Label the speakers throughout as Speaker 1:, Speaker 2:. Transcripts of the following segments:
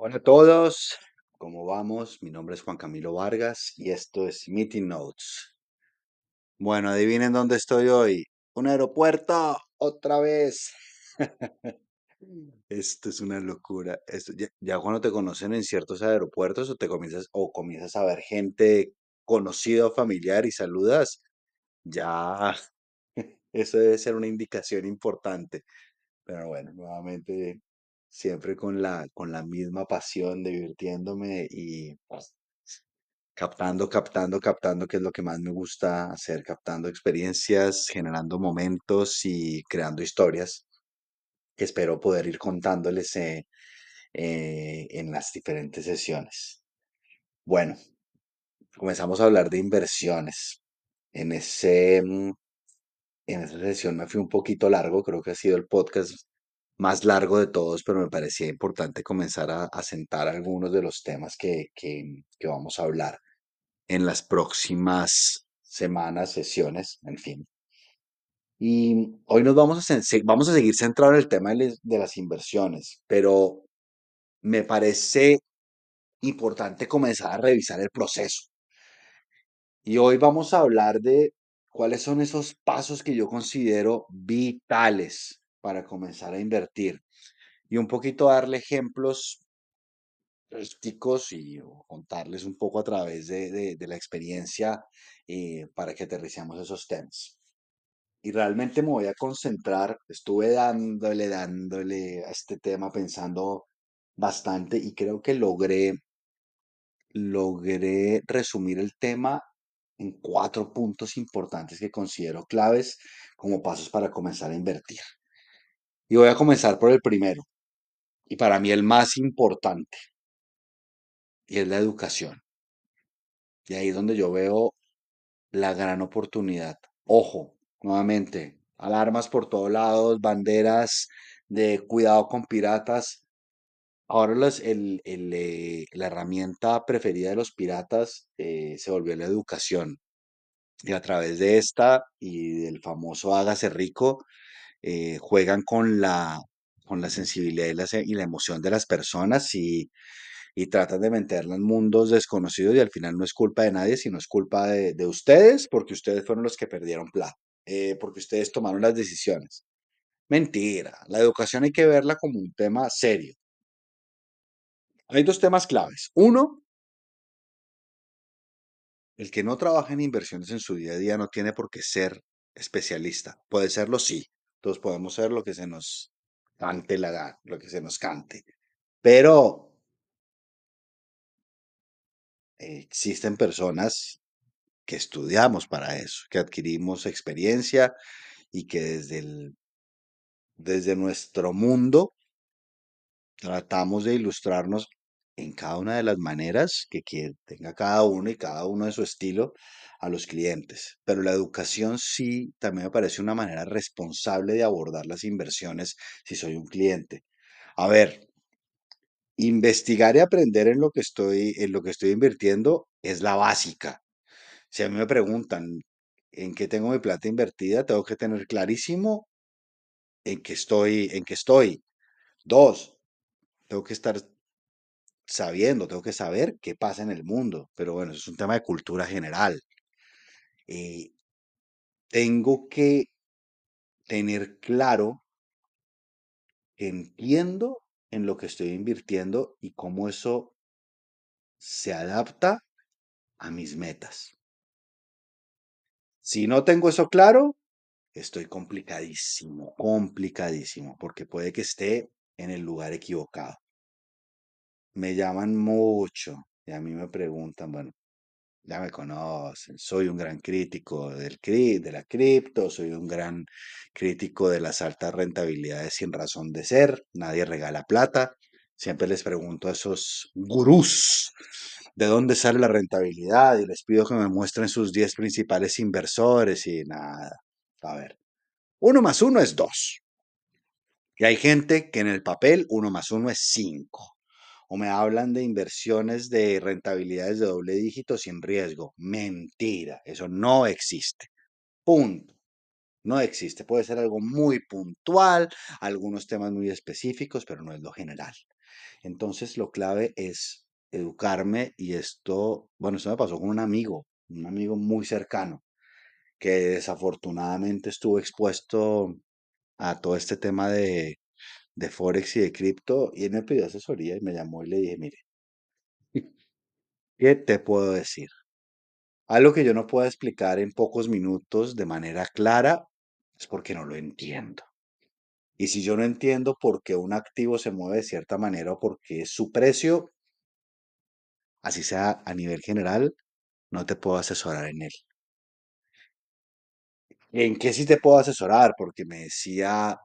Speaker 1: Hola a todos, ¿cómo vamos? Mi nombre es Juan Camilo Vargas y esto es Meeting Notes. Bueno, adivinen dónde estoy hoy. Un aeropuerto, otra vez. Esto es una locura. Esto, ya, ya cuando te conocen en ciertos aeropuertos o te comienzas o comienzas a ver gente conocida o familiar y saludas, ya eso debe ser una indicación importante. Pero bueno, nuevamente siempre con la, con la misma pasión, divirtiéndome y pues, captando, captando, captando, que es lo que más me gusta hacer, captando experiencias, generando momentos y creando historias que espero poder ir contándoles eh, eh, en las diferentes sesiones. Bueno, comenzamos a hablar de inversiones. En ese, mm, en esa sesión me fui un poquito largo, creo que ha sido el podcast más largo de todos, pero me parecía importante comenzar a, a sentar algunos de los temas que, que, vamos a hablar en las próximas semanas, sesiones, en fin. Y hoy nos vamos a, vamos a seguir centrados en el tema de las inversiones, pero me parece importante comenzar a revisar el proceso. Y hoy vamos a hablar de cuáles son esos pasos que yo considero vitales para comenzar a invertir y un poquito darle ejemplos prácticos y contarles un poco a través de, de- de la experiencia eh, para que aterricemos esos temas. Y realmente me voy a concentrar, estuve dándole, dándole a este tema pensando bastante y creo que logré, logré resumir el tema en cuatro puntos importantes que considero claves como pasos para comenzar a invertir. Y voy a comenzar por el primero, y para mí el más importante, y es la educación. Y ahí es donde yo veo la gran oportunidad. Ojo, nuevamente, alarmas por todos lados, banderas de cuidado con piratas. Ahora los- el- el, eh, la herramienta preferida de los piratas eh, se volvió la educación. Y a través de esta y del famoso hágase rico, eh, juegan con la, con la sensibilidad y la, emoción de las personas y, y tratan de meterla en mundos desconocidos y al final no es culpa de nadie, sino es culpa de, de ustedes porque ustedes fueron los que perdieron plata, eh, porque ustedes tomaron las decisiones. Mentira, la educación hay que verla como un tema serio. Hay dos temas claves. Uno, el que no trabaja en inversiones en su día a día no tiene por qué ser especialista. Puede serlo, sí. Todos podemos ser lo que se nos cante la gana, lo que se nos cante. Pero existen personas que estudiamos para eso, que adquirimos experiencia y que desde el, desde nuestro mundo tratamos de ilustrarnos en cada una de las maneras que, que tenga cada uno y cada uno de su estilo a los clientes. Pero la educación sí también me parece una manera responsable de abordar las inversiones si soy un cliente. A ver, investigar y aprender en lo que estoy, en lo que estoy invirtiendo es la básica. Si a mí me preguntan en qué tengo mi plata invertida, tengo que tener clarísimo en qué estoy, en qué estoy. Dos, tengo que estar sabiendo, tengo que saber qué pasa en el mundo. Pero bueno, es un tema de cultura general. Eh, tengo que tener claro que entiendo en lo que estoy invirtiendo y cómo eso se adapta a mis metas. Si no tengo eso claro, estoy complicadísimo, complicadísimo, porque puede que esté en el lugar equivocado. Me llaman mucho y a mí me preguntan, bueno, ya me conocen, soy un gran crítico del cri- de la cripto, soy un gran crítico de las altas rentabilidades sin razón de ser, nadie regala plata. Siempre les pregunto a esos gurús de dónde sale la rentabilidad y les pido que me muestren sus 10 principales inversores y nada. A ver, uno más uno es dos. Y hay gente que en el papel uno más uno es cinco. O me hablan de inversiones de rentabilidades de doble dígito sin riesgo. Mentira, eso no existe. Punto. No existe. Puede ser algo muy puntual, algunos temas muy específicos, pero no es lo general. Entonces, lo clave es educarme y esto, bueno, esto me pasó con un amigo, un amigo muy cercano, que desafortunadamente estuvo expuesto a todo este tema de, de Forex y de cripto y él me pidió asesoría y me llamó y le dije, mire, ¿qué te puedo decir? Algo que yo no pueda explicar en pocos minutos de manera clara es porque no lo entiendo. Y si yo no entiendo por qué un activo se mueve de cierta manera o por qué su precio, así sea a nivel general, no te puedo asesorar en él. ¿En qué sí te puedo asesorar? Porque me decía,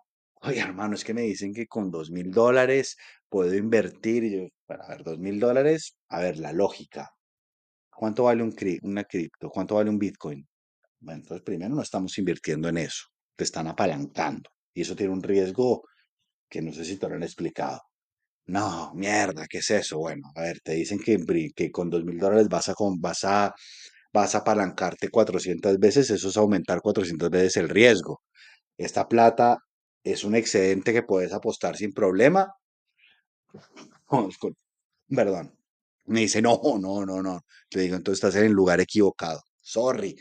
Speaker 1: oye hermano, es que me dicen que con dos mil dólares puedo invertir. Y yo, para ver, dos mil dólares, a ver, la lógica. ¿Cuánto vale un una cripto? ¿Cuánto vale un Bitcoin? Bueno, entonces primero no estamos invirtiendo en eso, te están apalancando. Y eso tiene un riesgo que no sé si te lo han explicado. No, mierda, ¿qué es eso? Bueno, a ver, te dicen que, que con dos mil dólares vas a, vas a, vas a apalancarte 400 veces, eso es aumentar 400 veces el riesgo. Esta plata es un excedente que puedes apostar sin problema. Perdón. Me dice, no, no, no, no. Le digo, entonces estás en el lugar equivocado. Sorry,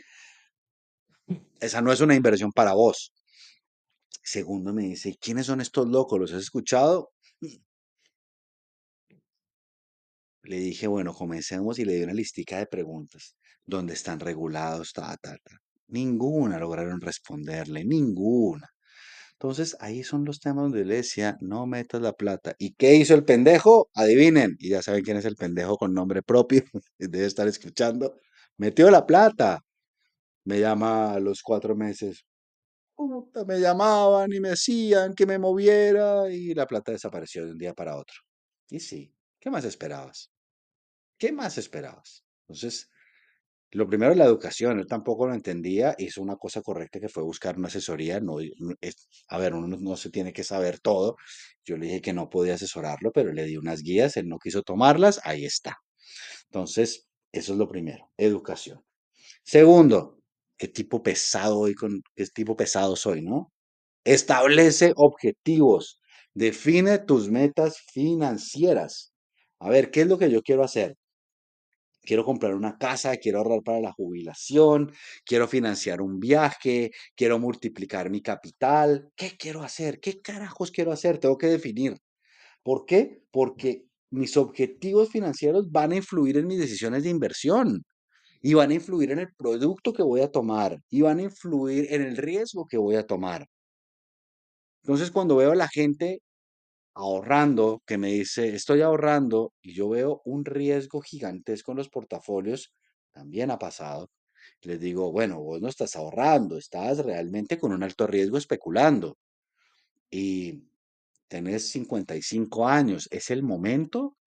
Speaker 1: esa no es una inversión para vos. Segundo, me dice, ¿quiénes son estos locos? ¿Los has escuchado? Le dije, bueno, comencemos y le di una listica de preguntas. ¿Dónde están regulados? Ta, ta, ta. Ninguna lograron responderle, ninguna. Entonces, ahí son los temas donde le decía, no metas la plata. ¿Y qué hizo el pendejo? Adivinen. Y ya saben quién es el pendejo con nombre propio. Debe estar escuchando. Metió la plata. Me llama a los cuatro meses. Me llamaban y me decían que me moviera y la plata desapareció de un día para otro. Y sí, ¿qué más esperabas? ¿Qué más esperabas? Entonces, lo primero es la educación. Él tampoco lo entendía. Hizo una cosa correcta que fue buscar una asesoría. No, a ver, uno no no se tiene que saber todo. Yo le dije que no podía asesorarlo, pero le di unas guías. Él no quiso tomarlas. Ahí está. Entonces, eso es lo primero, educación. Segundo, qué tipo pesado hoy con, qué tipo pesado soy, ¿no? Establece objetivos. Define tus metas financieras. A ver, ¿qué es lo que yo quiero hacer? Quiero comprar una casa, quiero ahorrar para la jubilación, quiero financiar un viaje, quiero multiplicar mi capital. ¿Qué quiero hacer? ¿Qué carajos quiero hacer? Tengo que definir. ¿Por qué? Porque mis objetivos financieros van a influir en mis decisiones de inversión y van a influir en el producto que voy a tomar y van a influir en el riesgo que voy a tomar. Entonces, cuando veo a la gente ahorrando, que me dice, estoy ahorrando, y yo veo un riesgo gigantesco en los portafolios, también ha pasado. Les digo, bueno, vos no estás ahorrando, estás realmente con un alto riesgo especulando y tenés 55 años, ¿es el momento?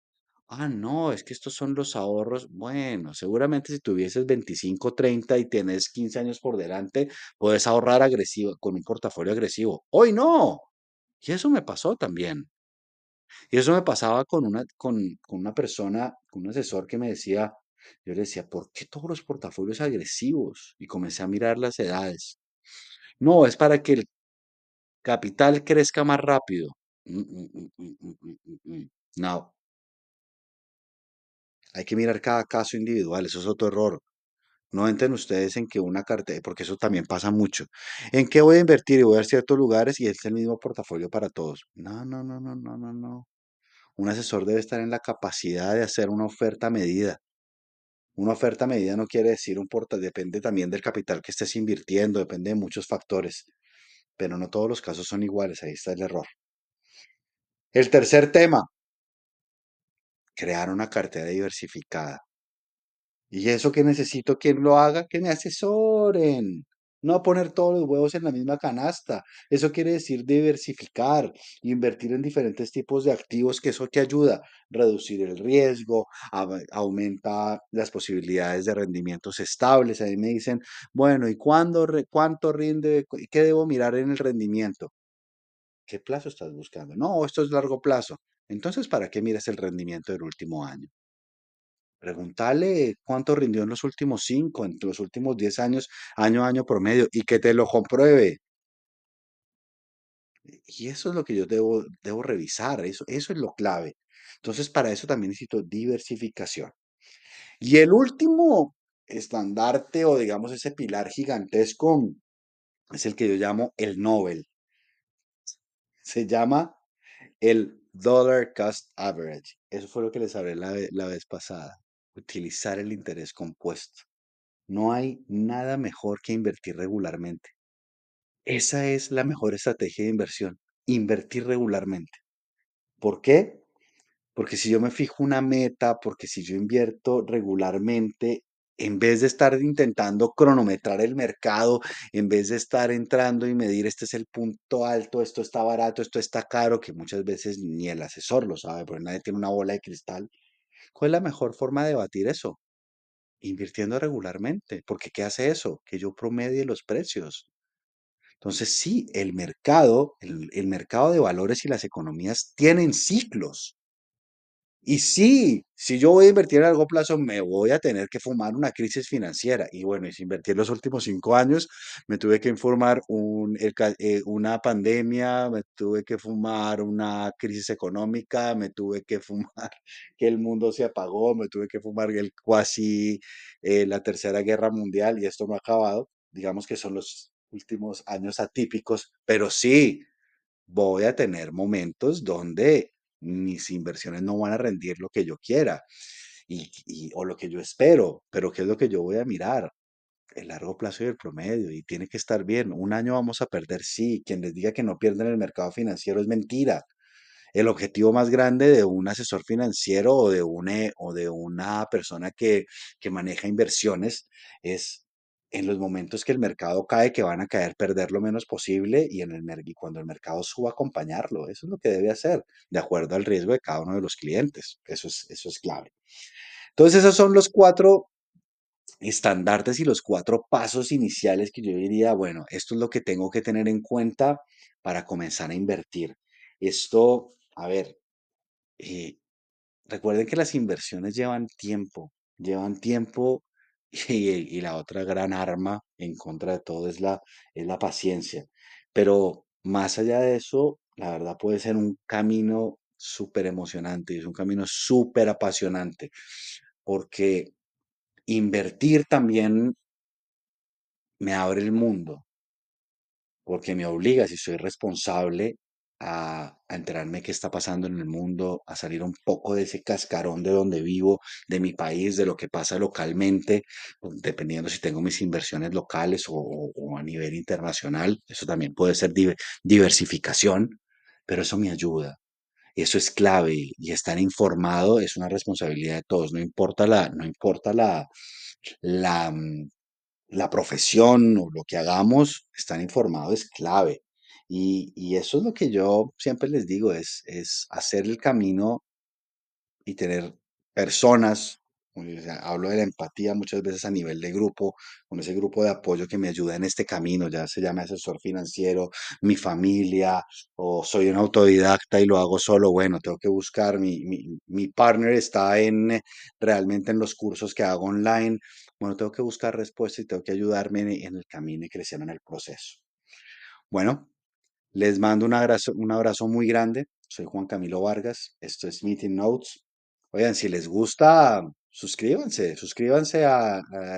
Speaker 1: Ah, no, es que estos son los ahorros. Bueno, seguramente si tuvieses 25, 30 y tienes 15 años por delante, puedes ahorrar agresivo, con un portafolio agresivo. Hoy no. Y eso me pasó también. Y eso me pasaba con una, con, con una persona, con un asesor que me decía, yo le decía, ¿por qué todos los portafolios agresivos? Y comencé a mirar las edades. No, es para que el capital crezca más rápido. Mm, mm, mm. No, hay que mirar cada caso individual, eso es otro error. No entren ustedes en que una cartera, porque eso también pasa mucho. ¿En qué voy a invertir? Y voy a ciertos lugares y es el mismo portafolio para todos. No, no, no, no, no, no, no. Un asesor debe estar en la capacidad de hacer una oferta medida. Una oferta medida no quiere decir un porta, depende también del capital que estés invirtiendo, depende de muchos factores, pero no todos los casos son iguales, ahí está el error. El tercer tema, crear una cartera diversificada. ¿Y eso que necesito quien lo haga? Que me asesoren. No poner todos los huevos en la misma canasta. Eso quiere decir diversificar, invertir en diferentes tipos de activos, que eso te ayuda, reducir el riesgo, a- aumenta las posibilidades de rendimientos estables. Ahí me dicen, bueno, ¿y cuándo, cuánto rinde? ¿Qué debo mirar en el rendimiento? ¿Qué plazo estás buscando? No, esto es largo plazo. Entonces, ¿para qué miras el rendimiento del último año? Preguntarle cuánto rindió en los últimos cinco, en los últimos 10 años, año a año promedio, y que te lo compruebe. Y eso es lo que yo debo, debo revisar, eso, eso es lo clave. Entonces, para eso también necesito diversificación. Y el último estandarte o digamos ese pilar gigantesco es el que yo llamo el Nobel. Se llama el Dollar Cost Average. Eso fue lo que les hablé la, la vez pasada. Utilizar el interés compuesto. No hay nada mejor que invertir regularmente. Esa es la mejor estrategia de inversión. Invertir regularmente. ¿Por qué? Porque si yo me fijo una meta, porque si yo invierto regularmente, en vez de estar intentando cronometrar el mercado, en vez de estar entrando y medir este es el punto alto, esto está barato, esto está caro, que muchas veces ni el asesor lo sabe, porque nadie tiene una bola de cristal, ¿cuál es la mejor forma de batir eso? Invirtiendo regularmente, porque ¿qué hace eso? Que yo promedie los precios. Entonces, sí, el mercado, el, el mercado de valores y las economías tienen ciclos. Y sí, si yo voy a invertir a largo plazo, me voy a tener que fumar una crisis financiera. Y bueno, y si invertí los últimos cinco años, me tuve que informar eh, una pandemia, me tuve que fumar una crisis económica, me tuve que fumar que el mundo se apagó, me tuve que fumar el cuasi eh, la Tercera Guerra Mundial y esto no ha acabado. Digamos que son los últimos años atípicos, pero sí voy a tener momentos donde mis inversiones no van a rendir lo que yo quiera y, o lo que yo espero, pero ¿qué es lo que yo voy a mirar? El largo plazo y el promedio, y tiene que estar bien. Un año vamos a perder, sí. Quien les diga que no pierden el mercado financiero es mentira. El objetivo más grande de un asesor financiero o de una, o de una persona que, que maneja inversiones es en los momentos que el mercado cae, que van a caer, perder lo menos posible y, en el, y cuando el mercado suba, acompañarlo. Eso es lo que debe hacer, de acuerdo al riesgo de cada uno de los clientes. Eso es, eso es clave. Entonces, esos son los cuatro estandartes y los cuatro pasos iniciales que yo diría, bueno, esto es lo que tengo que tener en cuenta para comenzar a invertir. Esto, a ver, eh, recuerden que las inversiones llevan tiempo, llevan tiempo y, y la otra gran arma en contra de todo es la, es la paciencia. Pero más allá de eso, la verdad puede ser un camino súper emocionante es un camino súper apasionante porque invertir también me abre el mundo porque me obliga, si soy responsable, a, enterarme qué está pasando en el mundo, a salir un poco de ese cascarón de donde vivo, de mi país, de lo que pasa localmente, pues, dependiendo si tengo mis inversiones locales o, o- a nivel internacional. Eso también puede ser diver- diversificación, pero eso me ayuda. Eso es clave y estar informado es una responsabilidad de todos, no importa la, no importa la, la, mm, la profesión o lo que hagamos, estar informado es clave. Y, y eso es lo que yo siempre les digo, es, es hacer el camino y tener personas, hablo de la empatía muchas veces a nivel de grupo, con ese grupo de apoyo que me ayuda en este camino, ya se llama asesor financiero, mi familia, o soy un autodidacta y lo hago solo, bueno, tengo que buscar, mi, mi, mi partner está en realmente en los cursos que hago online, bueno, tengo que buscar respuestas y tengo que ayudarme en, en el camino y crecer en el proceso. Bueno, les mando un abrazo, un abrazo muy grande. Soy Juan Camilo Vargas. Esto es Meeting Notes. Oigan, si les gusta, suscríbanse, suscríbanse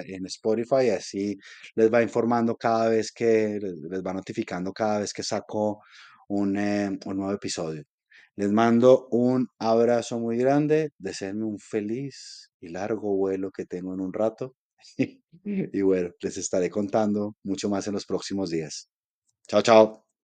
Speaker 1: en Spotify, así les va informando cada vez que, les, les va notificando cada vez que saco un, eh, un nuevo episodio. Les mando un abrazo muy grande, deseenme un feliz y largo vuelo que tengo en un rato. Y bueno, les estaré contando mucho más en los próximos días. Chao, chao.